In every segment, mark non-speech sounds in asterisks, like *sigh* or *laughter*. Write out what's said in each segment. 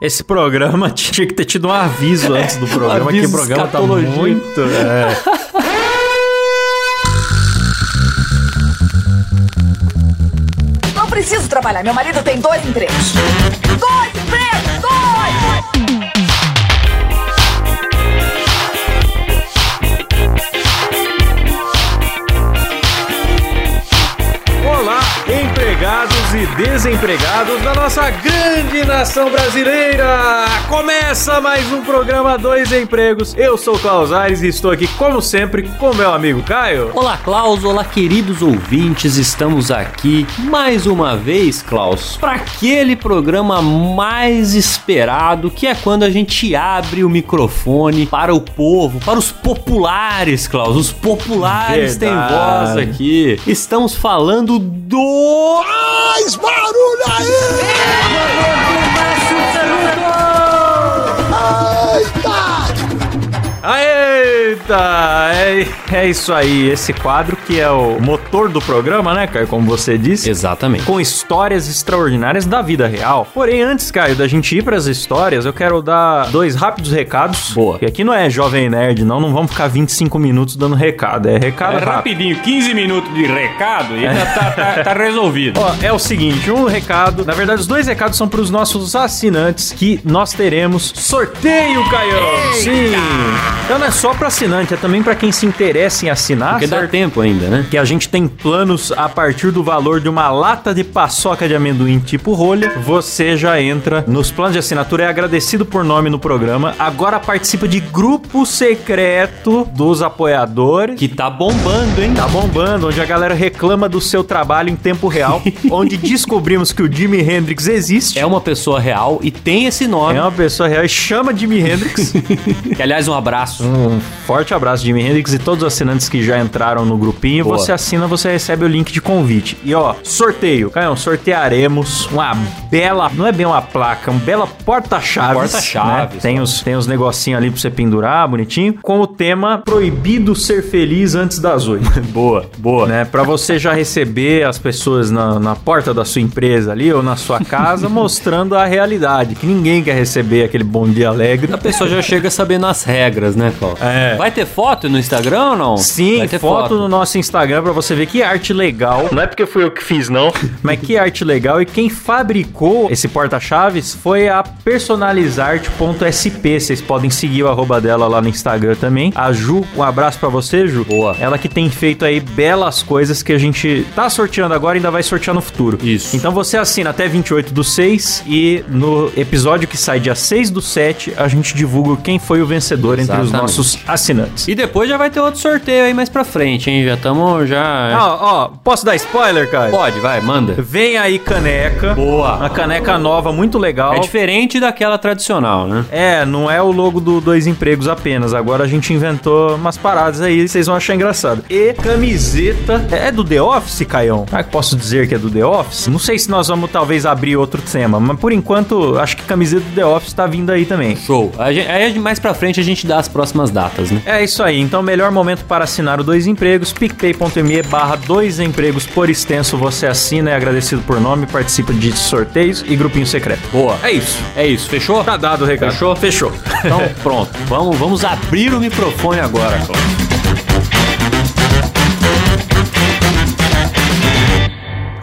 Esse programa *laughs* tinha que ter tido um aviso antes do *laughs* programa, que o programa tá muito. É. Não preciso trabalhar. Meu marido tem dois empregos. Dois empregos! Dois! Desempregados da nossa grande nação brasileira! Começa mais um programa Dois Empregos. Eu sou o Klaus Aires e estou aqui, como sempre, com meu amigo Caio. Olá, Klaus. Olá, queridos ouvintes. Estamos aqui mais uma vez, Klaus, para aquele programa mais esperado, que é quando a gente abre o microfone para o povo, para os populares, Klaus. Os populares têm Verdade. voz aqui. Estamos falando do. Mais barulho aí! Eita! É, é isso aí, esse quadro que é o motor do programa, né, Caio? Como você disse. Exatamente. com histórias extraordinárias da vida real. Porém, antes, Caio, da gente ir pras histórias, eu quero dar dois rápidos recados. Boa. Que aqui não é Jovem Nerd, não. Não vamos ficar 25 minutos dando recado. É recado É rápido. rapidinho, 15 minutos de recado e já tá, tá- tá resolvido. Ó, é o seguinte, um recado, na verdade os dois recados são para os nossos assinantes que nós teremos sorteio, Caio. Sim. Então não é só para é também para quem se interessa em assinar, Porque dá certo? tempo ainda, né? que a gente tem planos a partir do valor de uma lata de paçoca de amendoim tipo rolha. Você já entra nos planos de assinatura, é agradecido por nome no programa. Agora participa de grupo secreto dos apoiadores. Que tá bombando, hein? Tá bombando, onde a galera reclama do seu trabalho em tempo real, *laughs* onde descobrimos que o Jimi Hendrix existe. É uma pessoa real e tem esse nome. É uma pessoa real e chama Jimi Hendrix. *laughs* Que, aliás, um abraço. Um forte abraço, Jimi Hendrix e todos os assinantes que já entraram no grupinho. Boa. Você assina, você recebe o link de convite. E ó, sorteio. Caião, sortearemos uma bela, não é bem uma placa, uma bela porta-chaves. Porta-chaves, né? Tem os, tem os negocinhos ali pra você pendurar, bonitinho. Com o tema Proibido Ser Feliz Antes das Oito. *laughs* Boa, boa. né? Pra você já receber as pessoas na, na porta da sua empresa ali ou na sua casa *laughs* mostrando a realidade. Que ninguém quer receber aquele bom dia alegre. A pessoa já chega sabendo as regras, né, Cláudio? É. Vai ter foto no Instagram ou não? Sim, Vai ter foto, no nosso Instagram pra você ver que arte legal. Não é porque fui eu que fiz, não. *laughs* mas que arte legal. E quem fabricou esse porta-chaves foi a personalizarte.sp. Vocês podem seguir o arroba dela lá no Instagram também. A Ju, um abraço pra você, Ju. Boa. Ela que tem feito aí belas coisas que a gente tá sorteando agora e ainda vai sortear no futuro. Isso. Então você assina até 28 do 6 e no episódio que sai dia 6 do 7, a gente divulga quem foi o vencedor entre os Exatamente. nossos assinantes. E depois já vai ter outro sorteio aí mais pra frente, hein? Já estamos já... Ó, ó, posso dar spoiler, cara? Pode, vai, manda. Vem aí caneca. Boa. Uma caneca nova, muito legal. É diferente daquela tradicional, né? É, não é o logo do Dois Empregos apenas. Agora a gente inventou umas paradas aí, vocês vão achar engraçado. E camiseta. É do The Office, Caião? Ah, que posso dizer que é do The Office? Não sei se nós vamos talvez abrir outro tema, mas por enquanto acho que camiseta do The Office tá vindo aí também. Show. Aí mais pra frente a gente dá as próximas datas, né? É isso aí, então melhor momento para assinar o Dois Empregos, picpay.me barra Dois Empregos por extenso, você assina, é agradecido por nome, participa de sorteios e grupinho secreto. Boa. É isso. É isso, fechou? Tá dado o recado. Fechou? Fechou. Então, *laughs* pronto. Vamos, vamos abrir o microfone agora, Cláudio.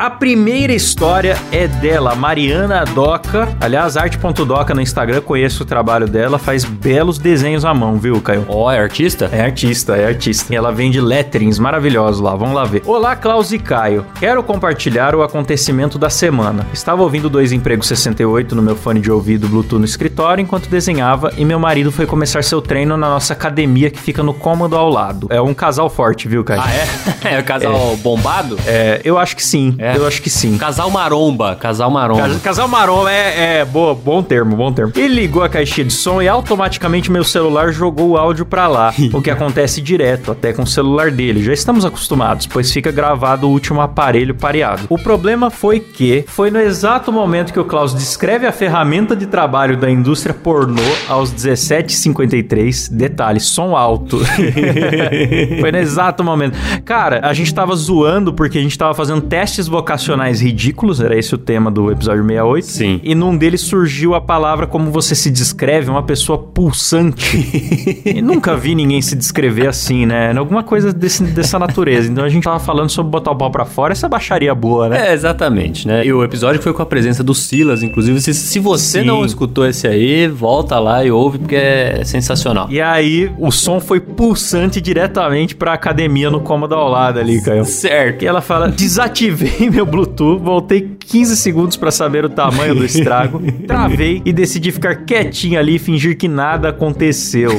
A primeira história é dela, Mariana Doca. Aliás, arte.doca no Instagram, conheço o trabalho dela, faz belos desenhos à mão, viu, Caio? Ó, é artista? É artista, é artista. E ela vende letterings maravilhosos lá, vamos lá ver. Olá, Klaus e Caio. Quero compartilhar o acontecimento da semana. Estava ouvindo Dois Empregos 68 no meu fone de ouvido Bluetooth no escritório enquanto desenhava e meu marido foi começar seu treino na nossa academia que fica no cômodo ao lado. É um casal forte, viu, Caio? Ah, é? *laughs* É o casal bombado? É, eu acho que sim. É. Eu acho que sim. Casal maromba, casal maromba. Cas- Casal marrom é, é boa, bom termo, bom termo. Ele ligou a caixinha de som e automaticamente meu celular jogou o áudio pra lá, *laughs* o que acontece direto, até com o celular dele. Já estamos acostumados, pois fica gravado o último aparelho pareado. O problema foi que foi no exato momento que o Klaus descreve a ferramenta de trabalho da indústria pornô aos 17h53, detalhe, som alto. *laughs* *laughs* foi no exato momento. Cara, a gente tava zoando porque a gente tava fazendo testes vocais vocacionais ridículos, era esse o tema do episódio 68. Sim. E num deles surgiu a palavra como você se descreve, uma pessoa pulsante. *laughs* e nunca vi ninguém se descrever assim, né? Alguma coisa desse, dessa natureza. Então a gente tava falando sobre botar o pau pra fora, essa baixaria boa, né? É, exatamente, né? E o episódio foi com a presença do Silas, inclusive. Se, se você Sim. não escutou esse aí, volta lá e ouve, porque é sensacional. E aí, o som foi pulsante diretamente pra academia no cômodo ao lado ali, Caio. Certo. E ela fala: desativei meu Bluetooth, voltei 15 segundos pra saber o tamanho do estrago, *laughs* travei e decidi ficar quietinho ali e fingir que nada aconteceu.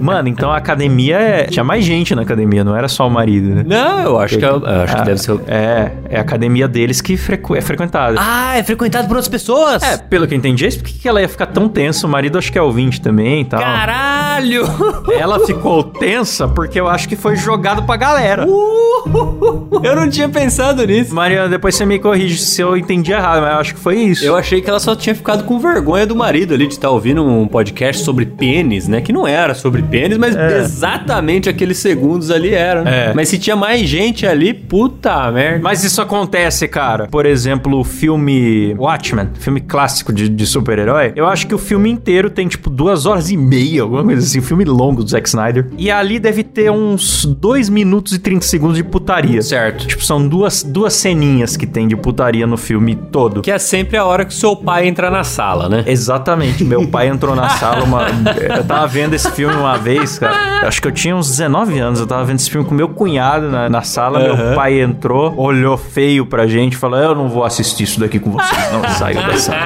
Mano, então a academia é... tinha mais gente na academia, não era só o marido, né? Não, eu acho que, é- eu acho que Ah, deve ser. o- É, é a academia deles que frequ- é frequentada. Ah, é frequentado por outras pessoas? É, pelo que eu entendi, é isso por que ela ia ficar tão tensa? O marido acho que é ouvinte também e tal. Caralho! *laughs* Ela ficou tensa porque eu acho que foi jogado pra galera. eu não tinha pensado nisso. Mariana, depois você me corrige se eu entendi errado, mas eu acho que foi isso. Eu achei que ela só tinha ficado com vergonha do marido ali de estar ouvindo um podcast sobre pênis, né? Que não era sobre pênis, mas exatamente aqueles segundos ali eram. né? É. Mas se tinha mais gente ali, puta merda. Mas isso acontece, cara. Por exemplo, o filme Watchmen, filme clássico de, de super-herói. Eu acho que o filme inteiro tem, tipo, duas horas e meia, alguma coisa assim. Filme longo do Zack Snyder. E ali deve ter uns 2 minutos e 30 segundos de putaria. Certo. Tipo, são duas, duas ceninhas que tem de putaria no filme todo. Que é sempre a hora que seu pai entra na sala, né? Exatamente. Meu pai entrou na *laughs* sala uma. Eu tava vendo esse filme uma vez, cara. Acho que eu tinha uns 19 anos. Eu tava vendo esse filme com meu cunhado na, na sala. Meu Aham. pai entrou, olhou feio pra gente e falou: Eu não vou assistir isso daqui com vocês. Não saiu da sala.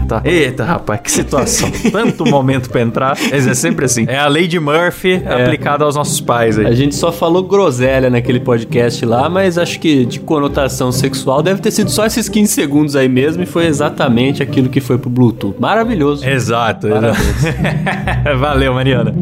Eita, eita, rapaz, que situação. Tanto momento pra entrar. Mas é sempre assim. É a lei de Murphy aplicada aos nossos pais A aí. gente só falou groselha naquele podcast lá, mas acho que de conotação sexual deve ter sido só esses 15 segundos aí mesmo e foi exatamente aquilo que foi pro Bluetooth. Maravilhoso. Exato. *laughs* Valeu, Mariana.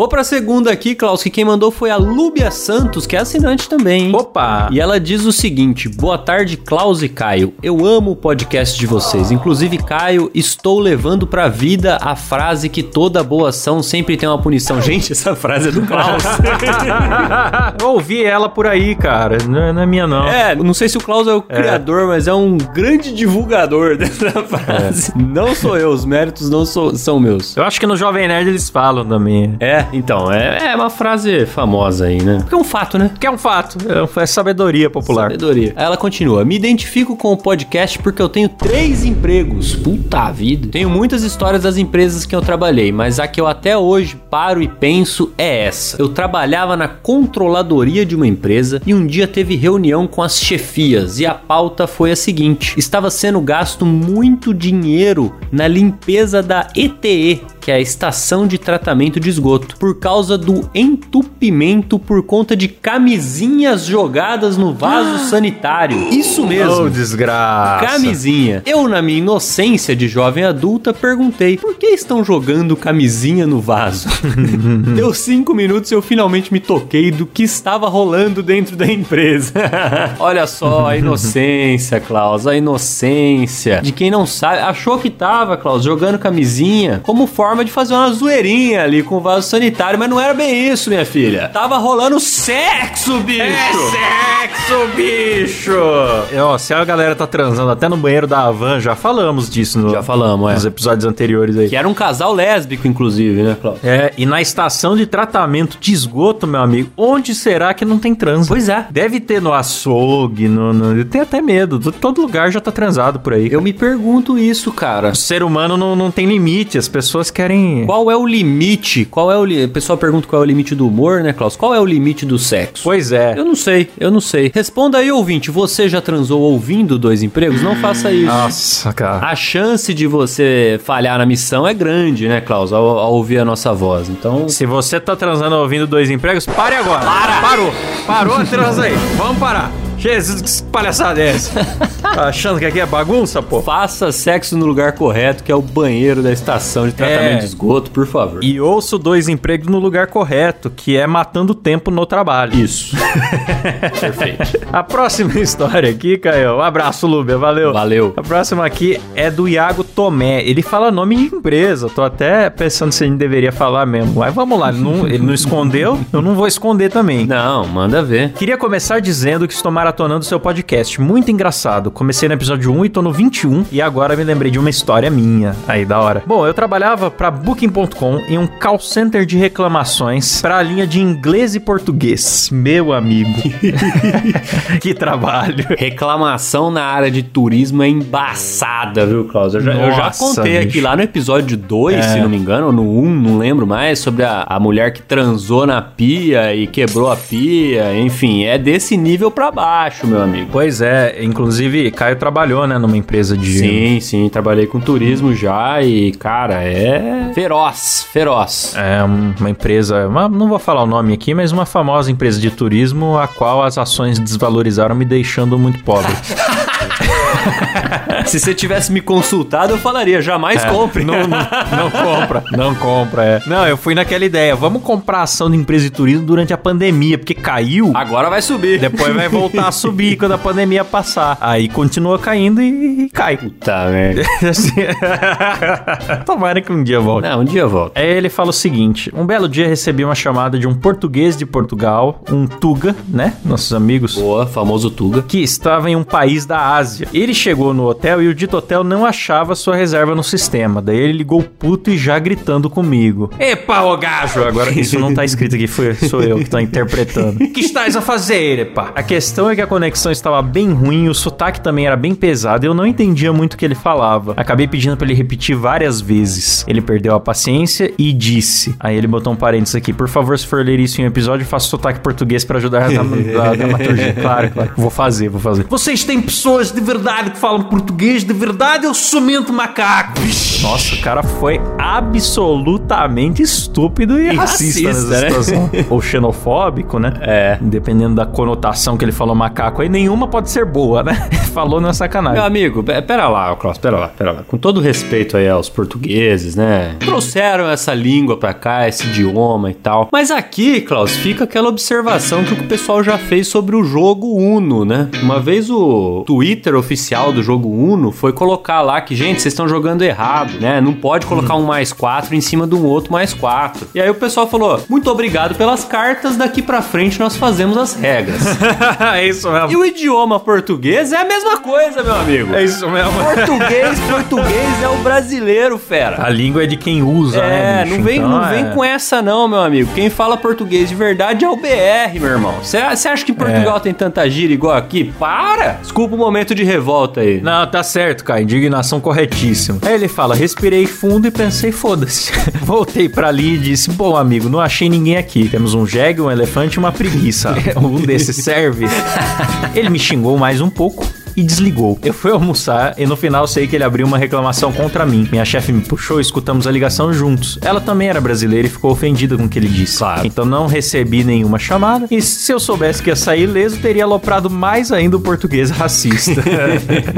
Vou pra segunda aqui, Klaus, que quem mandou foi a Lúbia Santos, que é assinante também, hein? Opa! E ela diz o seguinte: Boa tarde, Klaus e Caio. Eu amo o podcast de vocês. Inclusive, Caio, estou levando pra vida a frase que toda boa ação sempre tem uma punição. *laughs* Gente, essa frase é do Klaus. *laughs* Eu ouvi ela por aí, cara. Não, é- não é minha, não. É, não sei se o Klaus é o criador, mas é um grande divulgador *laughs* dessa frase. Não sou eu, os méritos não sou- são meus. Eu acho que no Jovem Nerd eles falam também. É, então, é, é uma frase famosa aí, né? Porque é um fato, né? Que é um fato. É, é sabedoria popular. Sabedoria. Aí ela continua. Me identifico com o podcast porque eu tenho três empregos. Puta vida. Tenho muitas histórias das empresas que eu trabalhei, mas a que eu até hoje paro e penso é essa. Eu trabalhava na controladoria de uma empresa e um dia teve reunião com as chefias e a pauta foi a seguinte: estava sendo gasto muito dinheiro na limpeza da ETE, que é a estação de tratamento de esgoto, por causa do entupimento por conta de camisinhas jogadas no vaso sanitário. Isso mesmo. Oh, desgraça. Camisinha. Eu, na minha inocência de jovem adulta, perguntei: por que estão jogando camisinha no vaso? *laughs* Deu cinco minutos e eu finalmente me toquei do que estava rolando dentro da empresa. *laughs* Olha só a inocência, Klaus, a inocência de quem não sabe. Achou que tava, Klaus, jogando camisinha como forma de fazer uma zoeirinha ali com o vaso sanitário, mas não era bem isso, minha filha. Tava rolando sexo, bicho. É sexo, bicho! Ó, se a galera tá transando até no banheiro da Havan, já falamos disso no- Já falamos, é. nos episódios anteriores aí. Que era um casal lésbico, inclusive, né, Klaus? É, e na estação de tratamento de esgoto, meu amigo, onde será que não tem trans? Pois é. Deve ter no açougue, no, no... eu tenho até medo. Todo lugar já tá transado por aí. Eu me pergunto isso, cara. O ser humano não, não tem limite, as pessoas querem... Qual é o limite? Qual é o li... O pessoal pergunta qual é o limite do humor, né, Klaus? Qual é o limite do sexo? Pois é. Eu não sei, eu não sei. Responda aí, ouvinte. Você já transou ouvindo dois empregos? Não faça isso. Nossa, cara. A chance de você falhar na missão é grande, né, Klaus? Ao, ao ouvir a nossa voz. Então. Se você tá transando ouvindo dois empregos, pare agora. Para! Parou! Parou a transa aí. Vamos parar. Jesus, que palhaçada é essa? *laughs* Tá achando que aqui é bagunça, pô? Faça sexo no lugar correto, que é o banheiro da estação de tratamento É. de esgoto, por favor. E ouço dois empregos no lugar correto, que é matando tempo no trabalho. Isso. *laughs* Perfeito. A próxima história aqui, Caio. Um abraço, Lúbia. Valeu. Valeu. A próxima aqui é do Iago Tomé. Ele fala nome de empresa. Tô até pensando se a gente deveria falar mesmo. Mas vamos lá. Ele não, ele não escondeu, eu não vou esconder também. Não, manda ver. Queria começar dizendo que estou maratonando seu podcast. Muito engraçado. Comecei no episódio 1 e tô no 21 e agora me lembrei de uma história minha. Aí, da hora. Bom, eu trabalhava pra Booking.com em um call center de reclamações pra linha de inglês e português. Meu amigo. *laughs* que trabalho. Reclamação na área de turismo é embaçada, viu, Klaus? Eu já, eu já Nossa, contei bicho. aqui lá no episódio 2, É. se não me engano, ou no 1, não lembro mais, sobre a, a mulher que transou na pia e quebrou a pia. Enfim, é desse nível pra baixo, meu amigo. Pois é, inclusive Caio trabalhou, né, numa empresa de Sim, sim, trabalhei com turismo já e, cara, é feroz, feroz. É um- uma empresa, uma- não vou falar o nome aqui, mas uma famosa empresa de turismo a qual as ações desvalorizaram, me deixando muito pobre. *laughs* *laughs* Se você tivesse me consultado, eu falaria, jamais compre. É. Não, não, não compra, não compra, é. Não, eu fui naquela ideia, vamos comprar ação de empresa de turismo durante a pandemia, porque caiu, Agora vai subir. depois vai voltar a subir quando a pandemia passar. Aí continua caindo e, e cai. Puta merda. *laughs* Assim, *laughs* Tomara que um dia volte. Não, um dia eu volto. Aí ele fala o seguinte: um belo dia recebi uma chamada de um português de Portugal, um Tuga, né? Nossos amigos. Boa, famoso Tuga. Que estava em um país da Ásia. Ele chegou no hotel e o dito hotel não achava sua reserva no sistema. Daí ele ligou puto e já gritando comigo. Epa, ô gajo! Agora isso não tá escrito aqui, foi, sou eu que tô interpretando. *laughs* que estás a fazer, epa? A questão é que a conexão estava bem ruim, o sotaque também era bem pesado e eu não entendia muito o que ele falava. Acabei pedindo pra ele repetir várias vezes. Ele perdeu a paciência e disse. Aí ele botou um parênteses aqui. Por favor, se for ler isso em um episódio, faça sotaque português pra ajudar a *laughs* dramaturgia. Claro, claro. Vou fazer, vou fazer. Vocês têm pessoas de verdade que falam português de verdade ou somente macaco? Vixe. Nossa, o cara foi absolutamente estúpido e, E racista, racista, nessa né? situação. *laughs* ou xenofóbico, né? É. Dependendo da conotação que ele falou macaco aí, nenhuma pode ser boa, né? *laughs* falou na sacanagem. Meu amigo, pe- pera lá, Klaus, pera lá, pera lá. Com todo respeito aí aos portugueses, né? Trouxeram essa língua pra cá, esse idioma e tal. Mas aqui, Klaus, fica aquela observação que o pessoal já fez sobre o jogo Uno, né? Uma vez o Twitter oficial do jogo Uno foi colocar lá que, gente, vocês estão jogando errado, né? Não pode colocar um mais quatro em cima de um outro mais quatro. E aí o pessoal falou: muito obrigado pelas cartas, daqui pra frente nós fazemos as regras. *laughs* é isso mesmo. e o idioma português é a mesma coisa, meu amigo. É isso mesmo. Português, *laughs* português é o brasileiro, fera. A língua é de quem usa, né? É, bicho? não vem, Então, não é- vem com essa não, meu amigo. Quem fala português de verdade é o BR, meu irmão. Você acha que em Portugal É. tem tanta gíria igual aqui? Para! Desculpa o momento de revolta aí. Não, tá certo, cara. Indignação corretíssima. Aí ele fala: respirei fundo e pensei, foda-se. *laughs* Voltei pra ali e disse: Bom, amigo, não achei ninguém aqui. Temos um jegue, um elefante e uma preguiça. *laughs* um desses serve. *laughs* ele me xingou mais um pouco. E desligou. Eu fui almoçar e no final sei que ele abriu uma reclamação contra mim. Minha chefe me puxou e escutamos a ligação juntos. Ela também era brasileira e ficou ofendida com o que ele disse. Claro. Então não recebi nenhuma chamada. E se eu soubesse que ia sair ileso, teria aloprado mais ainda o português racista.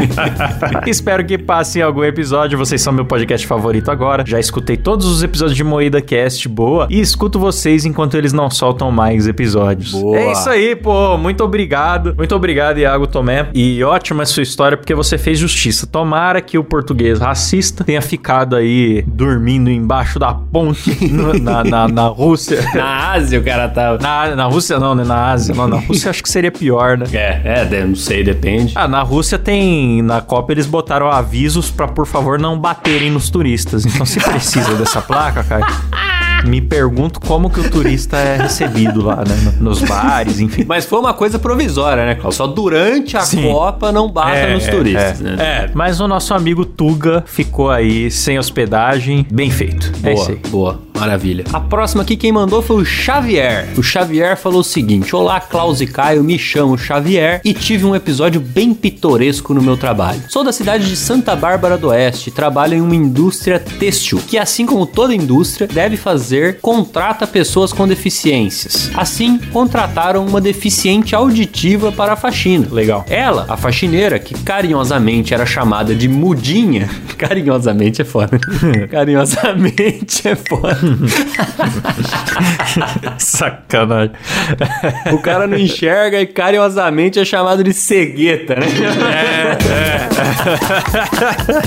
*laughs* Espero que passe em algum episódio. Vocês são meu podcast favorito agora. Já escutei todos os episódios de Moída Cast, boa. E escuto vocês enquanto eles não soltam mais episódios. Boa. É isso aí, pô. Muito obrigado. Muito obrigado, Iago Tomé. E ótima sua história porque você fez justiça. Tomara que o português racista tenha ficado aí dormindo embaixo da ponte *laughs* no- na, na, na Rússia. *laughs* Na Ásia o cara tava. Na, na Rússia não, né? Na Ásia. Não, na Rússia acho que seria pior, né? É, é, não sei, depende. Ah, na Rússia tem. Na Copa eles botaram avisos pra, por favor, não baterem nos turistas. Então, se precisa dessa placa, cara. *laughs* Me pergunto como que o turista é recebido lá, né? no- Nos bares, enfim. Mas foi uma coisa provisória, né, Klaus? Só durante a Sim. Copa não bata É, nos é, turistas, é. né? É, mas o nosso amigo Tuga ficou aí sem hospedagem, bem feito. é Boa, isso aí. boa. Maravilha. A próxima aqui quem mandou foi o Xavier. O Xavier falou o seguinte: Olá, Klaus e Caio, me chamo Xavier e tive um episódio bem pitoresco no meu trabalho. Sou da cidade de Santa Bárbara do Oeste e trabalho em uma indústria têxtil, que assim como toda indústria deve fazer, contrata pessoas com deficiências. Assim, contrataram uma deficiente auditiva para a faxina. Legal. Ela, a faxineira, que carinhosamente era chamada de Mudinha, *laughs* carinhosamente é foda. *laughs* carinhosamente é foda. *laughs* Sacanagem. O cara não enxerga e carinhosamente é chamado de cegueta, né?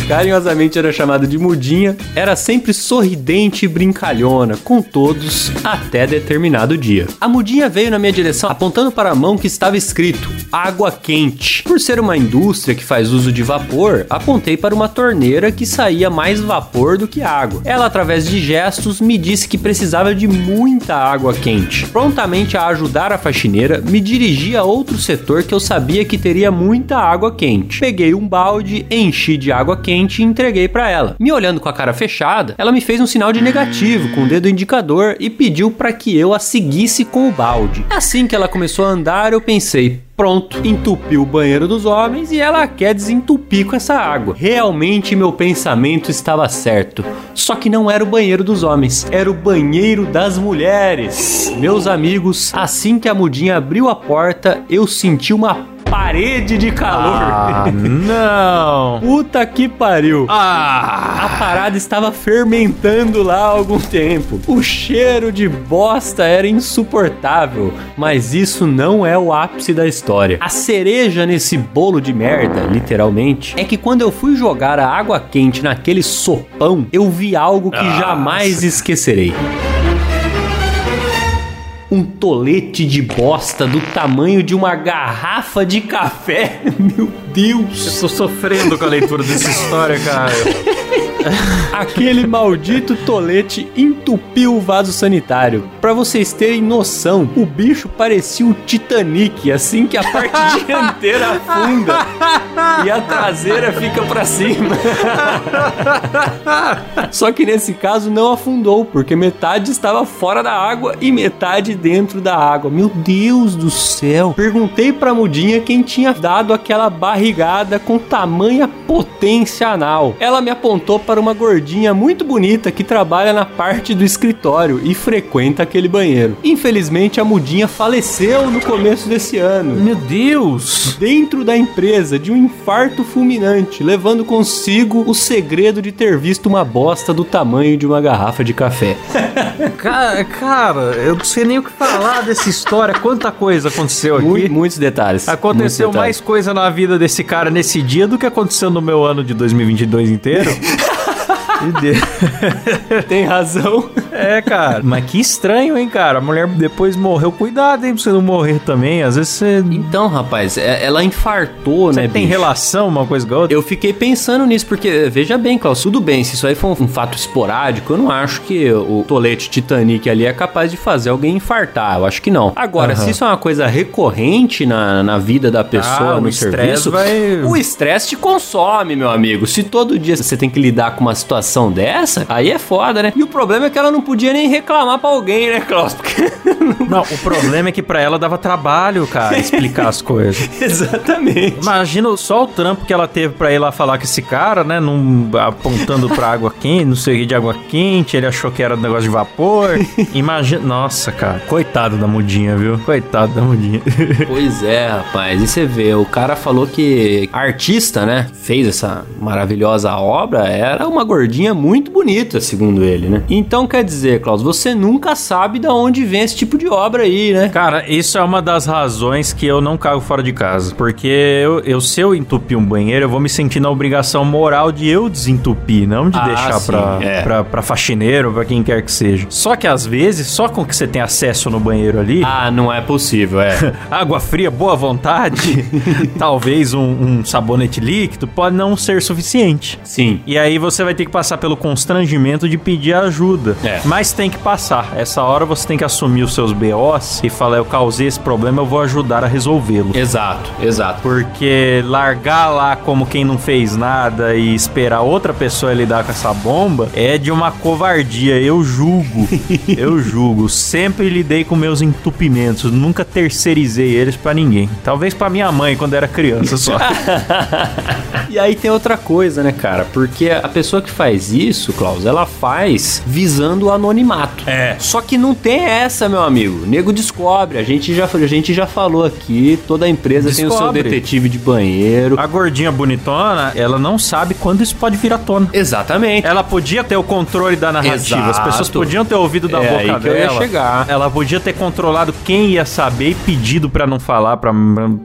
Carinhosamente era chamado de mudinha, era sempre sorridente e brincalhona com todos até determinado dia. A mudinha veio na minha direção apontando para a mão que estava escrito água quente. Por ser uma indústria que faz uso de vapor, apontei para uma torneira que saía mais vapor do que água. Ela, através de gestos, me disse que precisava de muita água quente. Prontamente a ajudar a faxineira, me dirigi a outro setor que eu sabia que teria muita água quente. Peguei um balde, enchi de água quente e entreguei para ela. Me olhando com a cara fechada, ela me fez um sinal de negativo com o dedo indicador e pediu para que eu a seguisse com o balde. Assim que ela começou a andar, eu pensei, Pronto, entupiu o banheiro dos homens e ela quer desentupir com essa água. Realmente meu pensamento estava certo. Só que não era o banheiro dos homens, era o banheiro das mulheres. Meus amigos, assim que a mudinha abriu a porta, eu senti uma parede de calor. Ah, não. *laughs* Puta que pariu. Ah. A parada estava fermentando lá há algum tempo. O cheiro de bosta era insuportável, mas isso não é o ápice da história. A cereja nesse bolo de merda, literalmente, é que quando eu fui jogar a água quente naquele sopão, eu vi algo que jamais esquecerei. Um tolete de bosta do tamanho de uma garrafa de café. *laughs* Meu Deus! Tô sofrendo com a leitura dessa história, cara. *laughs* *laughs* Aquele maldito tolete entupiu o vaso sanitário. Pra vocês terem noção, o bicho parecia o Titanic, assim que a parte *laughs* dianteira afunda e a traseira fica pra cima. *laughs* Só que nesse caso não afundou, porque metade estava fora da água e metade dentro da água. Meu Deus do céu! Perguntei pra Mudinha quem tinha dado aquela barrigada com tamanha potência anal. Ela me apontou para uma gordinha muito bonita que trabalha na parte do escritório e frequenta aquele banheiro. Infelizmente, a Mudinha faleceu no começo desse ano. Meu Deus. Dentro da empresa de um infarto fulminante, levando consigo o segredo de ter visto uma bosta do tamanho de uma garrafa de café. *laughs* Cara, cara, eu não sei nem o que falar dessa história. Quanta coisa aconteceu aqui. Mu- muitos detalhes. Aconteceu muitos mais coisa na vida desse cara nesse dia do que aconteceu no meu ano de 2022 inteiro. *laughs* *laughs* Tem razão. É, cara. Mas que estranho, hein, cara? A mulher depois morreu. Cuidado, hein, pra você não morrer também. Às vezes você, Então, rapaz, é- ela infartou, você né, tem bicho? relação uma coisa com a outra. Eu fiquei pensando nisso, porque, veja bem, Klaus, tudo bem, se isso aí for um, um fato esporádico, eu não acho que o tolete Titanic ali é capaz de fazer alguém infartar. Eu acho que não. Agora, Aham. se isso é uma coisa recorrente na, na vida da pessoa, Ah, o no estresse serviço, vai- o estresse te consome, meu amigo. Se todo dia você tem que lidar com uma situação dessa, aí é foda, né? E o problema é que ela não podia nem reclamar pra alguém, né, Klaus? *laughs* Porque... Não, o problema é que pra ela dava trabalho, cara, explicar as coisas. *laughs* Exatamente. Imagina só o trampo que ela teve pra ir lá falar com esse cara, né? Num, apontando pra água quente, não sei o que de água quente. Ele achou que era um negócio de vapor. Imagina. Nossa, cara. Coitado da mudinha, viu? Coitado da mudinha. *laughs* Pois é, rapaz. E você vê, o cara falou que a artista, né, fez essa maravilhosa obra, era uma gordinha muito bonita, segundo ele, né? Então quer dizer, Klaus, você nunca sabe de onde vem esse tipo de obra aí, né? Cara, isso é uma das razões que eu não cago fora de casa. Porque eu, eu- se eu entupir um banheiro, eu vou me sentir na obrigação moral de eu desentupir, não de Ah, deixar sim, pra, é. pra, pra faxineiro, pra quem quer que seja. Só que às vezes, só com que você tem acesso no banheiro ali, Ah, não é possível, é. *laughs* água fria, boa vontade, *laughs* talvez um, um sabonete líquido, pode não ser suficiente. Sim. E aí você vai ter que passar passar pelo constrangimento de pedir ajuda. É. Mas tem que passar. Essa hora você tem que assumir os seus BOs e falar: eu causei esse problema, eu vou ajudar a resolvê-lo. Exato, exato. Porque largar lá como quem não fez nada e esperar outra pessoa lidar com essa bomba é de uma covardia. Eu julgo. *laughs* eu julgo. Sempre lidei com meus entupimentos. Nunca terceirizei eles pra ninguém. Talvez pra minha mãe quando era criança só. *laughs* E aí tem outra coisa, né, cara? Porque a pessoa que faz isso, Klaus, ela faz visando o anonimato. É. Só que não tem essa, meu amigo. O nego descobre. A gente já, a gente já falou aqui, toda empresa tem o seu Descobre. detetive de banheiro. A gordinha bonitona, ela não sabe quando isso pode vir à tona. Exatamente. Ela podia ter o controle da narrativa, as Exato. pessoas podiam ter ouvido da É boca dela. chegar. Ela podia ter controlado quem ia saber e pedido pra não falar pra,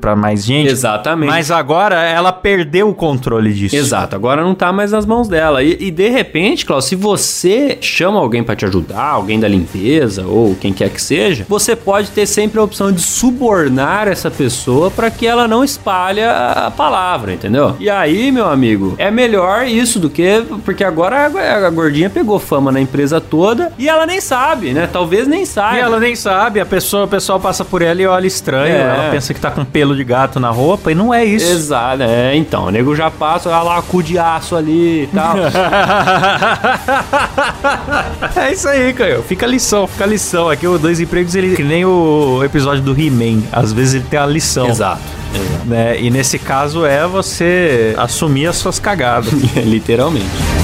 pra mais gente. Exatamente. Mas agora ela perdeu o controle disso. Exato, agora não tá mais nas mãos dela. E, e de repente, Klaus, se você chama alguém pra te ajudar, alguém da limpeza ou quem quer que seja, você pode ter sempre a opção de subornar essa pessoa pra que ela não espalhe a palavra, entendeu? E aí, meu amigo, é melhor isso do que. Porque agora a, a gordinha pegou fama na empresa toda e ela nem sabe, né? Talvez nem saiba. E ela nem sabe, a pessoa, o pessoal passa por ela e olha estranho. É. Ela pensa que tá com pelo de gato na roupa e não é isso. Exato, é, então, o nego já passa, olha lá, cu de aço ali e tal. *laughs* *laughs* é isso aí, Caio. Fica a lição, fica a lição. Aqui o Dois Empregos, ele que nem o episódio do He-Man. Às vezes ele tem a lição. Exato, exato. Né? E nesse caso é você assumir as suas cagadas. *laughs* Literalmente.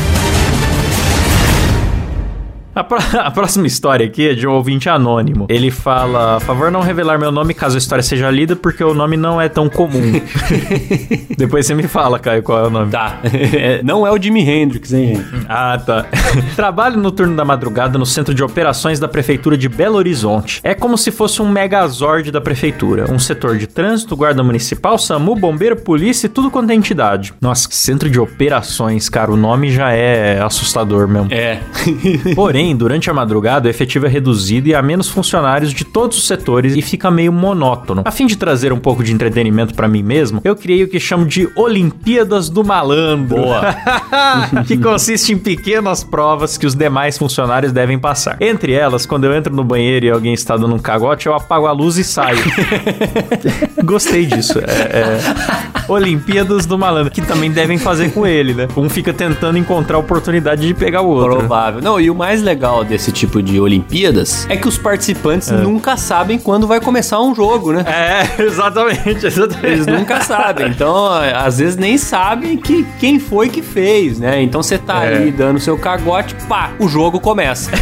A, pró- *laughs* a próxima história aqui é de um ouvinte anônimo. Ele fala: favor não revelar meu nome caso a história seja lida, porque o nome não é tão comum. *laughs* Depois você me fala, Caio, qual é o nome. Tá. *laughs* É, não é o Jimi Hendrix, hein, gente? Ah, tá. Trabalho no turno da madrugada no centro de operações da prefeitura de Belo Horizonte. É como se fosse um megazord da prefeitura. Um setor de trânsito, guarda municipal, SAMU, bombeiro, polícia e tudo quanto é entidade. Nossa, centro de operações, cara, o nome já é assustador mesmo. É. Porém, durante a madrugada, o efetivo é reduzido e há menos funcionários de todos os setores e fica meio monótono. A fim de trazer um pouco de entretenimento pra mim mesmo, eu criei o que chamo de Olimpíadas do Malandro. Boa. *laughs* que consiste em pequenas provas que os demais funcionários devem passar. Entre elas, quando eu entro no banheiro e alguém está dando um cagote, eu apago a luz e saio. *laughs* Gostei disso. É, é, Olimpíadas do Malandro, que também devem fazer com ele, né? Um fica tentando encontrar a oportunidade de pegar o outro. Provável. Não, e o mais legal desse tipo de Olimpíadas é que os participantes nunca sabem quando vai começar um jogo, né? É, *laughs* exatamente, exatamente. Eles nunca sabem. Então, às vezes nem sabem que quem foi que fez, né? Então você tá É. ali dando seu cagote, pá, o jogo começa. *laughs*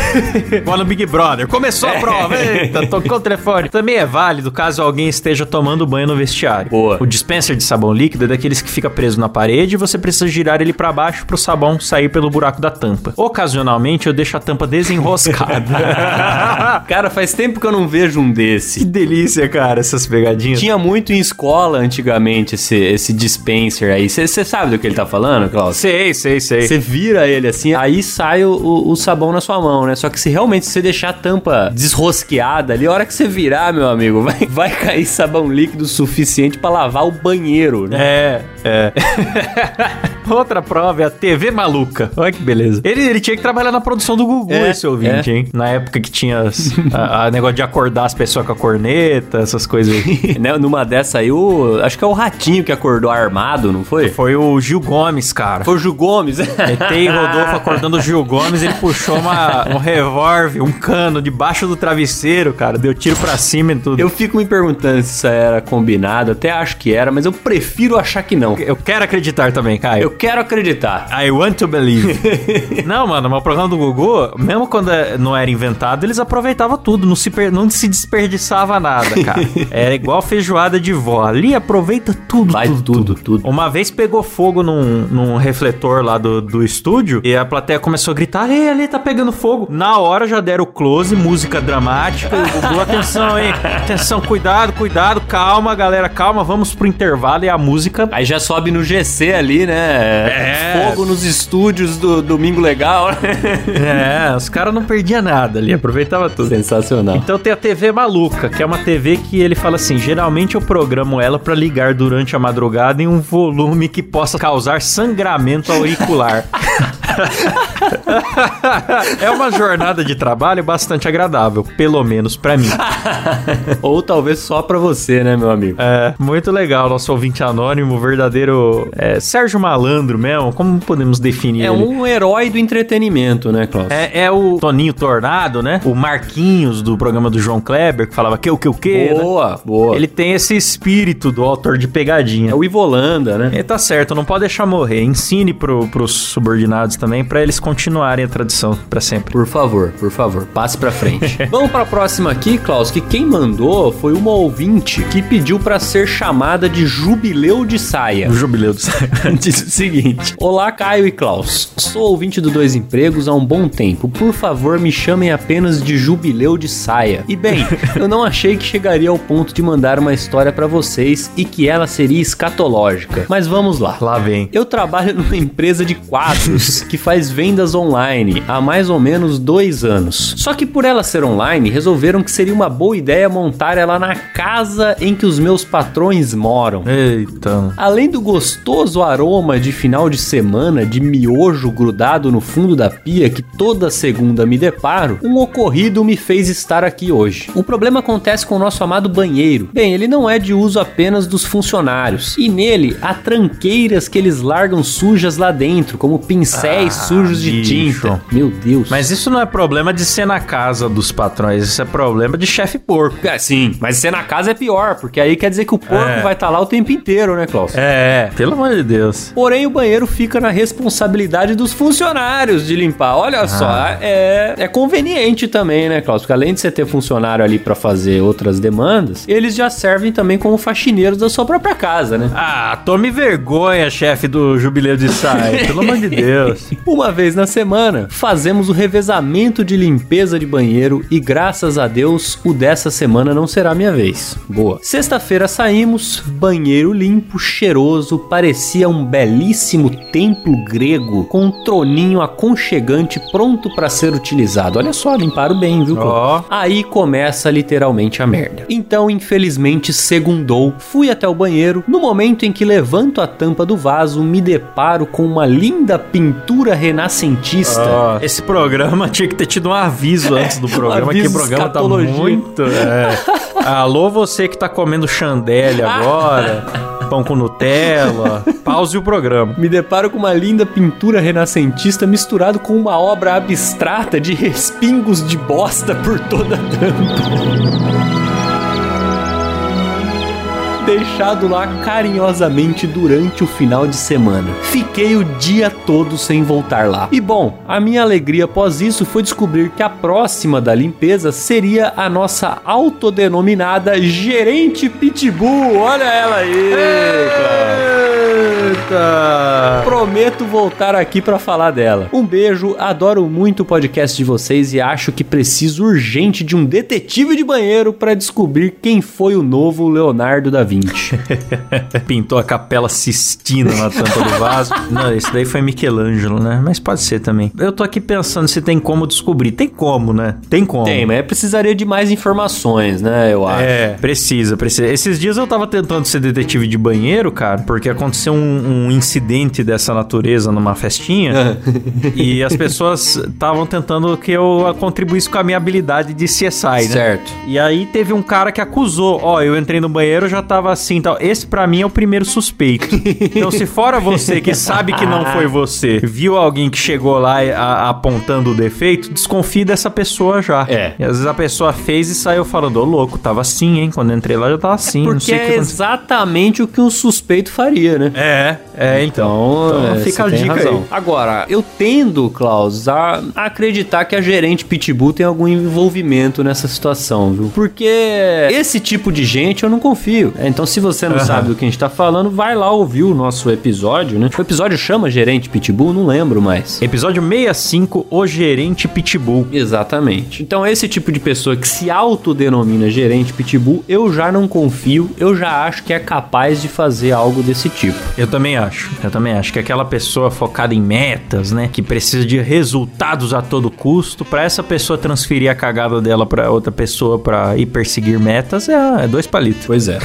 No Big Brother. Começou a prova. Eita, tocou o telefone. Também é válido caso alguém esteja tomando banho no vestiário. Boa. O dispenser de sabão líquido é daqueles que fica preso na parede e você precisa girar ele pra baixo pro sabão sair pelo buraco da tampa. Ocasionalmente eu deixo a tampa desenroscada. *laughs* Cara, faz tempo que eu não vejo um desse. que delícia, cara, essas pegadinhas. Tinha muito em escola antigamente esse, esse dispenser aí. Você sabe do que ele tá falando, Klaus? Sei, sei, sei. Você vira ele assim, aí sai o, o- o sabão na sua mão, né? Só que se realmente você deixar a tampa desrosqueada ali, a hora que você virar, meu amigo, *laughs* vai, vai cair sabão líquido suficiente pra lavar o banheiro, né? É, é. *laughs* Outra prova é a TV Maluca. Olha que beleza. Ele, ele tinha que trabalhar na produção do Gugu, É, esse ouvinte, é. hein? Na época que tinha as- a, a negócio de acordar as pessoas com a corneta, essas coisas aí. *laughs* Né, Numa dessa aí, o, acho que é o Ratinho que acordou armado, não foi? Foi o Gil Gomes, cara. Foi o Ju Gomes. ET e Rodolfo acordando o Gil Gomes, ele puxou uma, um revólver, um cano debaixo do travesseiro, cara. Deu tiro pra cima e tudo. Eu fico me perguntando se isso era combinado, até acho que era, mas eu prefiro achar que não. Eu quero acreditar também, Caio. Eu quero acreditar. I want to believe. *laughs* não, mano, mas o programa do Gugu, mesmo quando é- não era inventado, eles aproveitavam tudo, não se, per- não se desperdiçava nada, cara. *laughs* Era igual feijoada de vó. Ali aproveita tudo, Vai tudo, tudo, tudo. Uma vez pegou fogo num, num refletor lá do, do estúdio e a plateia começou a gritar: ali, ali, tá pegando fogo. Na hora já deram close, música dramática. O Gugu, atenção aí, atenção, cuidado, cuidado, calma, galera, calma, vamos pro intervalo e a música. Aí já sobe no GC ali, né? É. Fogo nos estúdios do Domingo Legal. *laughs* É, os caras não perdiam nada ali, aproveitava tudo. Sensacional. Então tem a TV maluca, que é uma TV que ele fala assim: geralmente eu programo ela pra ligar durante a madrugada em um volume que possa causar sangramento auricular. *laughs* é uma jornada de trabalho bastante agradável, pelo menos pra mim. *laughs* Ou talvez só pra você, né, meu amigo? É, muito legal, nosso ouvinte anônimo, verdadeiro é, Sérgio Malandro mesmo, como podemos definir É ele? um herói do entretenimento, né, Klaus? É, é o Toninho Tornado, né? O Marquinhos do programa do João Kleber, que falava que o que o que, né? Boa, boa. Ele tem esse espírito do autor de pegadinha. é o Ivolanda, né? Ele tá certo, não pode deixar morrer. Ensine pro, pros subordinados também pra eles continuarem a tradição pra sempre. Por favor, por favor, passe pra frente. *laughs* Vamos pra próxima aqui, Klaus, que quem mandou foi uma ouvinte que pediu pra ser chamada de Jubileu de Saia. O jubileu do *laughs* Diz o seguinte: Olá, Caio e Klaus. Sou ouvinte do Dois Empregos há um bom tempo. Por favor, me chamem apenas de Jubileu de Saia. E bem, *laughs* eu não achei que chegaria ao ponto de mandar uma história pra vocês e que ela seria escatológica. Mas vamos lá. Lá vem. Eu trabalho numa empresa de quadros que faz vendas online há mais ou menos dois anos. Só que por ela ser online, resolveram que seria uma boa ideia montar ela na casa em que os meus patrões moram. Eita. Além do gostoso aroma de final de semana de miojo grudado no fundo da pia que toda segunda me deparo, um ocorrido me fez estar aqui hoje. O problema acontece com o nosso amado banheiro. Bem, ele não é de uso apenas dos funcionários, e nele há tranqueiras que eles largam sujas lá dentro, como pincéis Ah, sujos de bicho. tinta. Meu Deus. Mas isso não é problema de ser na casa dos patrões, isso é problema de chefe porco. É, sim, mas ser na casa é pior, porque aí quer dizer que o porco É. vai estar lá o tempo inteiro, né, Klaus? É, pelo amor de Deus. Porém, o banheiro fica na responsabilidade dos funcionários de limpar. Olha só, é, é conveniente também, né, Klaus? Porque além de você ter funcionário ali pra fazer outras demandas, eles já servem também como faxineiros da sua própria casa, né? Ah, tome vergonha, chefe do jubileu de saia, pelo amor de *laughs* Deus. Uma vez na semana, fazemos o revezamento de limpeza de banheiro e graças a Deus, o dessa semana não será minha vez. Boa. Sexta-feira saímos, banheiro limpo, cheiroso, parecia um belíssimo templo grego com um troninho aconchegante pronto para ser utilizado. Olha só, limparam bem, viu? Ó. Aí começa literalmente a merda. Então, infelizmente, segundou, fui até o banheiro. No momento em que levanto a tampa do vaso, me deparo com uma linda pintura renascentista. Ó, esse programa tinha que ter tido um aviso antes do programa, que o programa tá muito. é. Alô, você que tá comendo chandelle agora, *laughs* pão com Nutella, pause o programa. Me deparo com uma linda pintura renascentista misturado com uma obra abstrata de respingos de bosta por toda a tampa. Deixado lá carinhosamente durante o final de semana. Fiquei o dia todo sem voltar lá. E bom, a minha alegria após isso foi descobrir que a próxima da limpeza seria a nossa autodenominada gerente Pitbull. Olha ela aí! Prometo voltar aqui pra falar dela. Um beijo, adoro muito o podcast de vocês e acho que preciso urgente de um detetive de banheiro pra descobrir quem foi o novo Leonardo da Vinci. *laughs* Pintou a capela Sistina na tampa do vaso. Não, esse daí foi Michelangelo, né? Mas pode ser também. Eu tô aqui pensando se tem como descobrir. Tem como, né? Tem como. Tem, mas precisaria de mais informações, né? Eu acho. É, precisa, precisa. Esses dias eu tava tentando ser detetive de banheiro, cara, porque aconteceu um, um incidente dessa natureza numa festinha e as pessoas estavam tentando que eu contribuísse com a minha habilidade de CSI, né? Certo. E aí teve um cara que acusou, ó, eu entrei no banheiro, já tava assim, tal. Esse pra mim é o primeiro suspeito. então se fora você que sabe que não foi você, viu alguém que chegou lá a- apontando o defeito, desconfie dessa pessoa já. É. E às vezes a pessoa fez e saiu falando, ô louco, tava assim, hein? Quando eu entrei lá já tava assim, não Porque sei o que é exatamente o que um suspeito faria, né? É, é, então. Então, Então é, fica a dica razão. aí. Agora, eu tendo, Klaus, a acreditar que a gerente Pitbull tem algum envolvimento nessa situação, viu? Porque esse tipo de gente eu não confio. É, Então, se você não Aham. sabe do que a gente tá falando, vai lá ouvir o nosso episódio, né? O episódio chama Gerente Pitbull, não lembro mais. Episódio 65, O Gerente Pitbull. Exatamente. Então, esse tipo de pessoa que se autodenomina gerente pitbull, eu já não confio, eu já acho que é capaz de fazer algo desse tipo. Eu também acho. Eu também acho que aquela pessoa focada em metas, né? Que precisa de resultados a todo custo, pra essa pessoa transferir a cagada dela pra outra pessoa pra ir perseguir metas, é, é dois palitos. Pois é.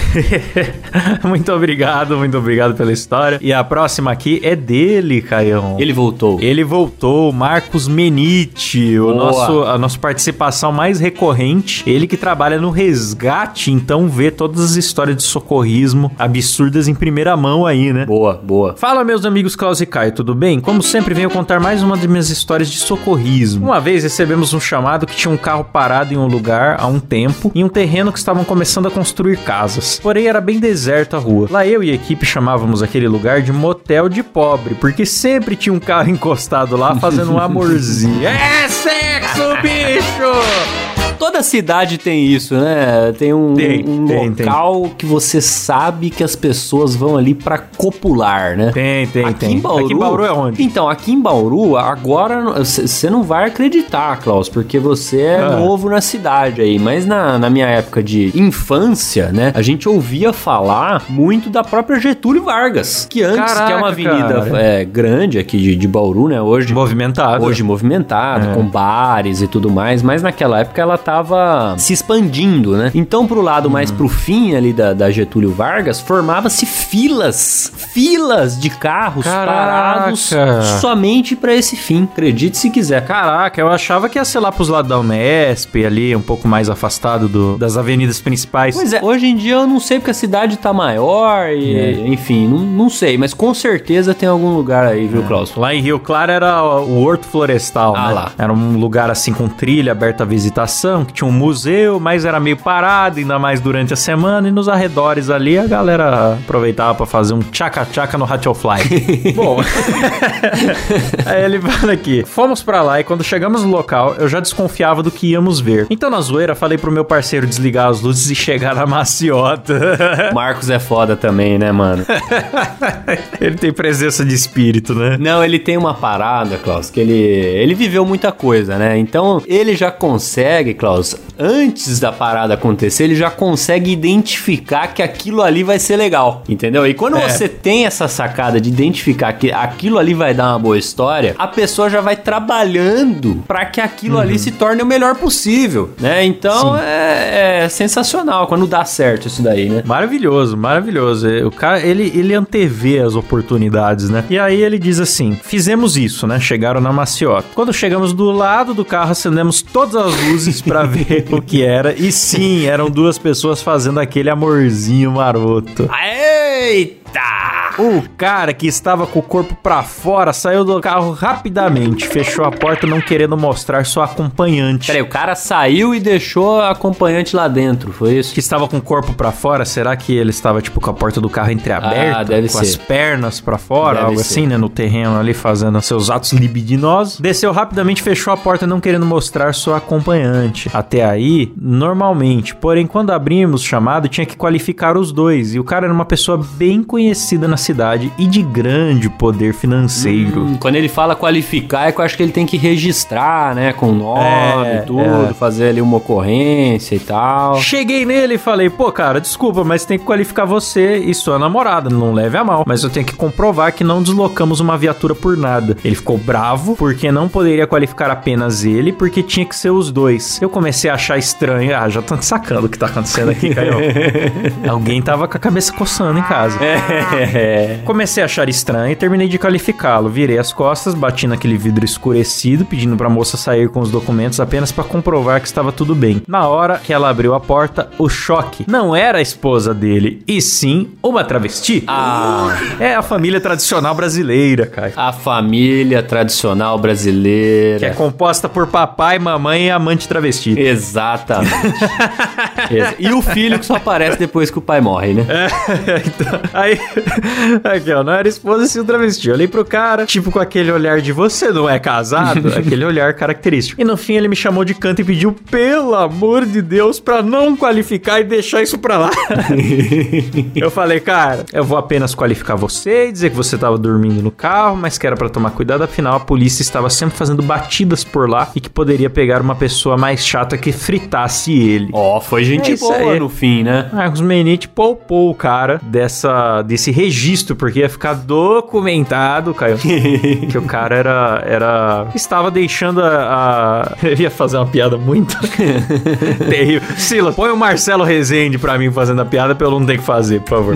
*laughs* muito obrigado, muito obrigado pela história. E a próxima aqui é dele, Caião. Ele voltou. Ele voltou, Marcos Menite, o nosso, a nossa participação mais recorrente. Ele que trabalha no resgate, então vê todas as histórias de socorrismo absurdas em primeira mão aí, né? Boa, boa. Fala, meus amigos Klaus e Caio, tudo bem? Como sempre, venho contar mais uma das minhas histórias de socorrismo. Uma vez recebemos um chamado que tinha um carro parado em um lugar há um tempo, em um terreno que estavam começando a construir casas. Porém, era bem deserta a rua. Lá eu e a equipe chamávamos aquele lugar de motel de pobre, porque sempre tinha um carro *laughs* encostado lá fazendo um amorzinho. é sexo, bicho! Toda cidade tem isso, né? Tem um, Tem, um tem, local que você sabe que as pessoas vão ali pra copular, né? Tem, tem, aqui tem. Em Bauru, Aqui em Bauru é onde? Então, aqui em Bauru, agora você não vai acreditar, Klaus, porque você é Ah. novo na cidade aí. Mas na, na minha época de infância, né, a gente ouvia falar muito da própria Getúlio Vargas, que antes, Caraca, que é uma avenida é, grande aqui de, de Bauru, né, hoje... Movimentado. Hoje movimentada, É. com bares e tudo mais, mas naquela época ela tava se expandindo, né? Então, pro lado mais pro fim ali da, da Getúlio Vargas, formava-se filas, filas de carros Caraca. parados somente pra esse fim. Acredite se quiser. Caraca, eu achava que ia ser lá pros lados da Unesp, ali, um pouco mais afastado do- das avenidas principais. Pois é, hoje em dia eu não sei porque a cidade tá maior e, É. enfim, não, não sei, mas com certeza tem algum lugar aí, viu, Klaus? Lá em Rio Claro era o Horto Florestal, Ah, né? lá. Era um lugar assim com trilha aberta à visitação, que tinha um museu, mas era meio parado, ainda mais durante a semana, e nos arredores ali a galera aproveitava pra fazer um tchaca-tchaca no Ratchelfly. *laughs* Bom, *laughs* aí ele fala aqui, fomos pra lá e quando chegamos no local, eu já desconfiava do que íamos ver. Então na zoeira, falei pro meu parceiro desligar as luzes e chegar na maciota. *laughs* Marcos é foda também, né, mano? ele tem presença de espírito, né? Não, ele tem uma parada, Klaus, que ele, ele viveu muita coisa, né? Então, ele já consegue, Klaus, antes da parada acontecer, ele já consegue identificar que aquilo ali vai ser legal, entendeu? E quando É. você tem essa sacada de identificar que aquilo ali vai dar uma boa história, a pessoa já vai trabalhando pra que aquilo ali se torne o melhor possível, né? Então, é, é sensacional quando dá certo isso daí, né? Maravilhoso, maravilhoso. É, O cara, ele, ele antevê as oportunidades, né? E aí ele diz assim: fizemos isso, né? Chegaram na maciota. Quando chegamos do lado do carro, acendemos todas as luzes pra ver o que era. E sim, eram duas pessoas fazendo aquele amorzinho maroto. Eita! O cara que estava com o corpo pra fora saiu do carro rapidamente, fechou a porta não querendo mostrar sua acompanhante. Peraí, o cara saiu e deixou a acompanhante lá dentro, foi isso? que estava com o corpo pra fora, será que ele estava tipo com a porta do carro entreaberta, Ah, deve com ser. as pernas pra fora, Deve algo ser. assim, né, no terreno ali fazendo seus atos libidinosos? Desceu rapidamente, fechou a porta não querendo mostrar sua acompanhante. Até aí, normalmente, porém quando abrimos o chamado tinha que qualificar os dois e o cara era uma pessoa bem conhecida na cidade e de grande poder financeiro. Hum, Quando ele fala qualificar, é que eu acho que ele tem que registrar, né? Com nome É, e tudo, é. fazer ali uma ocorrência e tal. Cheguei nele e falei, pô, cara, desculpa, mas tem que qualificar você e sua namorada, não leve a mal. Mas eu tenho que comprovar que não deslocamos uma viatura por nada. Ele ficou bravo porque não poderia qualificar apenas ele, porque tinha que ser os dois. Eu comecei a achar estranho. Ah, já tô sacando o que tá acontecendo aqui, Caio. *laughs* Alguém tava com a cabeça coçando em casa. É. Comecei a achar estranho e terminei de qualificá-lo. Virei as costas, bati naquele vidro escurecido, pedindo pra moça sair com os documentos apenas pra comprovar que estava tudo bem. Na hora que ela abriu a porta, o choque não era a esposa dele, e sim uma travesti. Ah, É a família tradicional brasileira, cara. a família tradicional brasileira. Que é composta por papai, mamãe e amante travesti. Exatamente. *laughs* Exa- e o filho que só aparece depois que o pai morre, né? *laughs* então, aí, *laughs* aqui ó, não era esposa sim o travesti. Eu olhei pro cara, tipo com aquele olhar de você não é casado, *laughs* aquele olhar característico. E no fim ele me chamou de canto e pediu, pelo amor de Deus, pra não qualificar e deixar isso pra lá. *laughs* eu falei, cara, eu vou apenas qualificar você e dizer que você tava dormindo no carro, mas que era pra tomar cuidado, afinal a polícia estava sempre fazendo batidas por lá e que poderia pegar uma pessoa mais chata que fritasse ele. Ó, foi gente É boa aí. no fim, né? Marcos Menite poupou o cara dessa, desse registro registro, porque ia ficar documentado, Caio, *laughs* que o cara era, era estava deixando a, a... *laughs* Eu ia fazer uma piada muito *laughs* terrível. Silas, põe o Marcelo Rezende pra mim fazendo a piada pra eu não ter que fazer, por favor.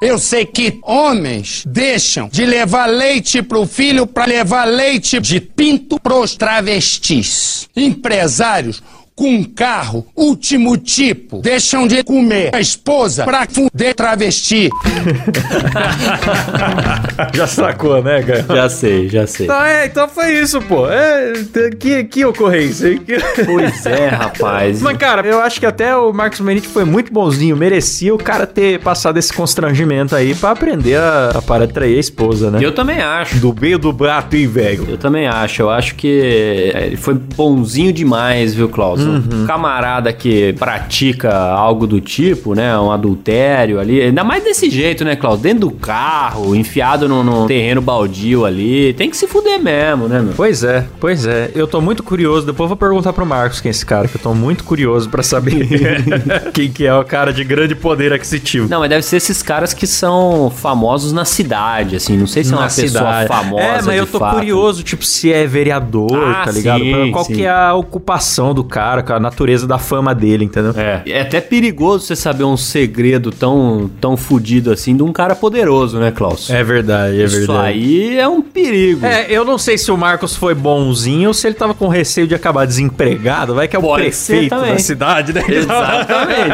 Eu sei que homens deixam de levar leite pro filho para levar leite de pinto pros travestis. Empresários com carro último tipo deixam de comer a esposa pra fuder travesti. *laughs* já sacou, né, cara? Já sei, já sei. Então, é, então foi isso, pô. É, que, que ocorrência. Que... Pois é, rapaz. Mas, cara, eu acho que até o Marcos Menite foi muito bonzinho. Merecia o cara ter passado esse constrangimento aí pra aprender a, a parar de trair a esposa, né? Eu também acho. Do meio do brato, hein, velho? Eu também acho. Eu acho que ele foi bonzinho demais, viu, Klaus? Uhum. Um camarada que pratica algo do tipo, né? Um adultério ali. Ainda mais desse jeito, né, Klaus? Dentro do carro, enfiado no, no terreno baldio ali. Tem que se fuder mesmo, né, meu? Pois é, pois é. Eu tô muito curioso. Depois eu vou perguntar pro Marcos quem é esse cara, que eu tô muito curioso pra saber *laughs* quem que é o cara de grande poder aquisitivo. Não, mas deve ser esses caras que são famosos na cidade, assim. Não sei se é uma pessoa famosa. É, mas eu tô fato. curioso, tipo, se é vereador, Ah, tá ligado? sim, Qual sim. que é a ocupação do cara, a natureza da fama dele, entendeu? É. é até perigoso você saber um segredo tão, tão fudido assim de um cara poderoso, né, Klaus? É verdade, é Isso verdade. aí é um perigo. É, eu não sei se o Marcos foi bonzinho ou se ele tava com receio de acabar desempregado. Vai que é o Pode prefeito da cidade, né? Exatamente.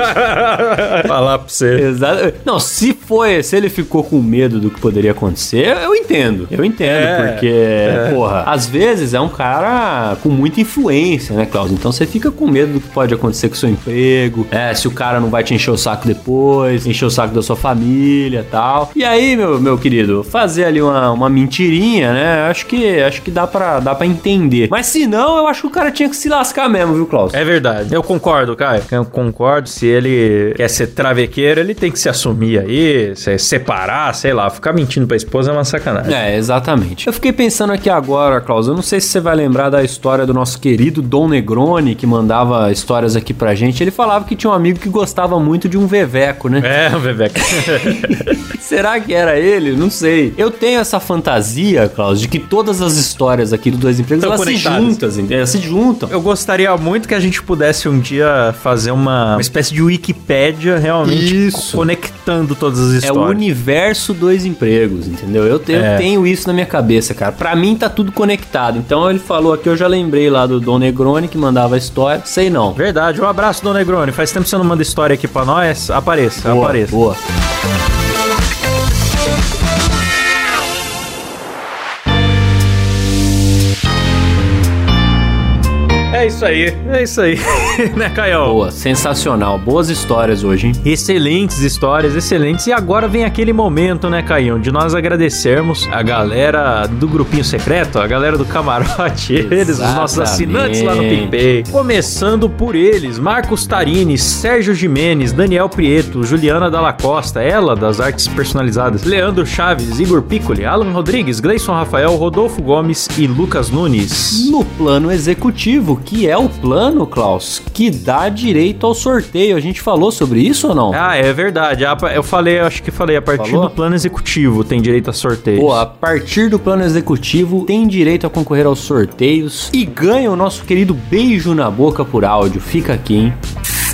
*laughs* Falar pra você. Exato. Não, se foi, se ele ficou com medo do que poderia acontecer, eu entendo. Eu entendo, É, porque, porra, às vezes é um cara com muita influência, né, Klaus? Então você fica com medo do que pode acontecer com o seu emprego, é, se o cara não vai te encher o saco depois, encher o saco da sua família e tal. E aí, meu, meu querido, fazer ali uma, uma mentirinha, né? Acho que acho que dá pra, dá pra entender. Mas se não, eu acho que o cara tinha que se lascar mesmo, viu, Klaus? É verdade. Eu concordo, Caio. Eu concordo. Se ele quer ser travequeiro, ele tem que se assumir aí, se separar, sei lá. Ficar mentindo pra esposa é uma sacanagem. É, exatamente. Eu fiquei pensando aqui agora, Klaus, eu não sei se você vai lembrar da história do nosso querido Dom Negroni, que mandava histórias aqui pra gente. Ele falava que tinha um amigo que gostava muito de um veveco, né? É, Bebeca. *laughs* Será que era ele? Não sei. Eu tenho essa fantasia, Klaus, de que todas as histórias aqui do Dois Empregos, Estão elas se conectadas. juntam, entendeu? elas se juntam. Eu gostaria muito que a gente pudesse um dia fazer uma, uma espécie de Wikipédia realmente Isso. conectando todas as É o histórias. universo dois empregos, entendeu? Eu, te- eu É. tenho isso na minha cabeça, cara. Pra mim tá tudo conectado. Então ele falou aqui, eu já lembrei lá do Dom Negroni que mandava a história. Sei não. Verdade. Um abraço, Dona Negroni. Faz tempo que você não manda história aqui pra nós. Apareça, Boa, apareça. boa. É isso aí. É isso aí. *laughs* né, Caio? Boa, sensacional. Boas histórias hoje, hein? Excelentes histórias, excelentes. E agora vem aquele momento, né, Caio, de nós agradecermos a galera do grupinho secreto, a galera do camarote, *laughs* eles, os nossos assinantes lá no PicPay. Começando por eles: Marcos Tarini, Sérgio Jimenez, Daniel Prieto, Juliana Dalla Costa, ela das artes personalizadas, Leandro Chaves, Igor Piccoli, Alan Rodrigues, Gleison Rafael, Rodolfo Gomes e Lucas Nunes. No plano executivo, que é o plano, Klaus, que dá direito ao sorteio. A gente falou sobre isso ou não? Ah, é verdade. Eu falei, acho que falei, a partir Falou? do plano executivo tem direito a sorteio. Pô, a partir do plano executivo, tem direito a concorrer aos sorteios e ganha o nosso querido beijo na boca por áudio. Fica aqui, hein?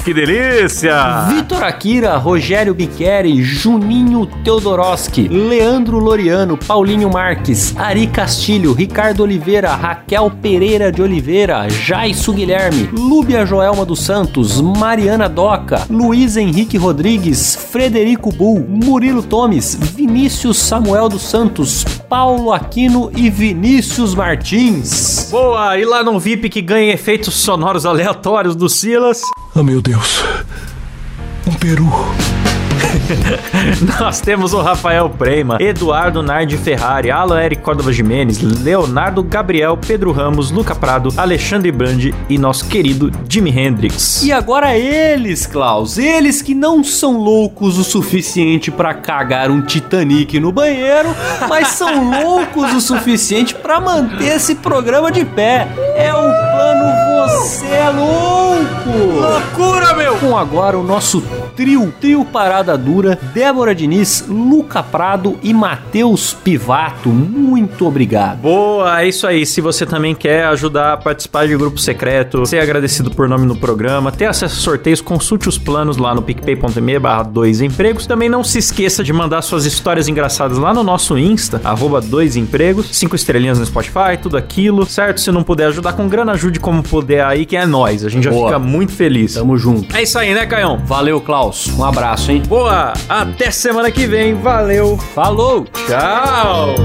Que delícia! Vitor Akira, Rogério Biqueri, Juninho Teodoroski, Leandro Loriano, Paulinho Marques, Ari Castilho, Ricardo Oliveira, Raquel Pereira de Oliveira, Jaisso Guilherme, Lúbia Joelma dos Santos, Mariana Doca, Luiz Henrique Rodrigues, Frederico Bull, Murilo Tomes, Vinícius Samuel dos Santos, Paulo Aquino e Vinícius Martins. Boa! E lá no VIP que ganha efeitos sonoros aleatórios do Silas, Oh meu Deus. Um peru. *laughs* nós temos o Rafael Prema, Eduardo Nardi Ferrari, Alan Eric Córdova Jimenez, Leonardo Gabriel, Pedro Ramos, Luca Prado, Alexandre Brandi e nosso querido Jimi Hendrix. E agora eles, Klaus, eles que não são loucos o suficiente pra cagar um Titanic no banheiro, mas são *laughs* loucos o suficiente pra manter esse programa de pé. É o plano Você é Louco! Loucura, meu! Com agora o nosso trio, trio Parada Dura, Débora Diniz, Luca Prado e Matheus Pivato. Muito obrigado. Boa, é isso aí. Se você também quer ajudar a participar de grupo secreto, ser agradecido por nome no programa, ter acesso a sorteios, consulte os planos lá no picpay.me barra dois empregos. Também não se esqueça de mandar suas histórias engraçadas lá no nosso Insta, arroba dois empregos, cinco estrelinhas no Spotify, tudo aquilo, certo? Se não puder ajudar com grana, ajude como puder aí, que é nós. A gente já Boa. fica muito feliz. Tamo junto. É isso aí, né, Caião? Valeu, Klaus. Um abraço, hein? Boa! Até semana que vem. Valeu! Falou! Tchau!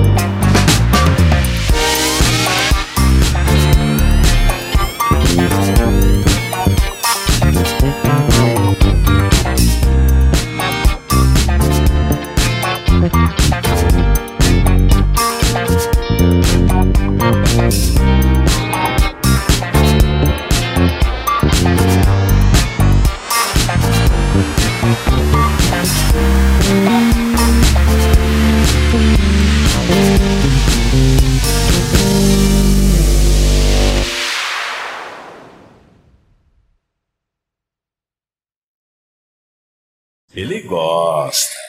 Ele gosta.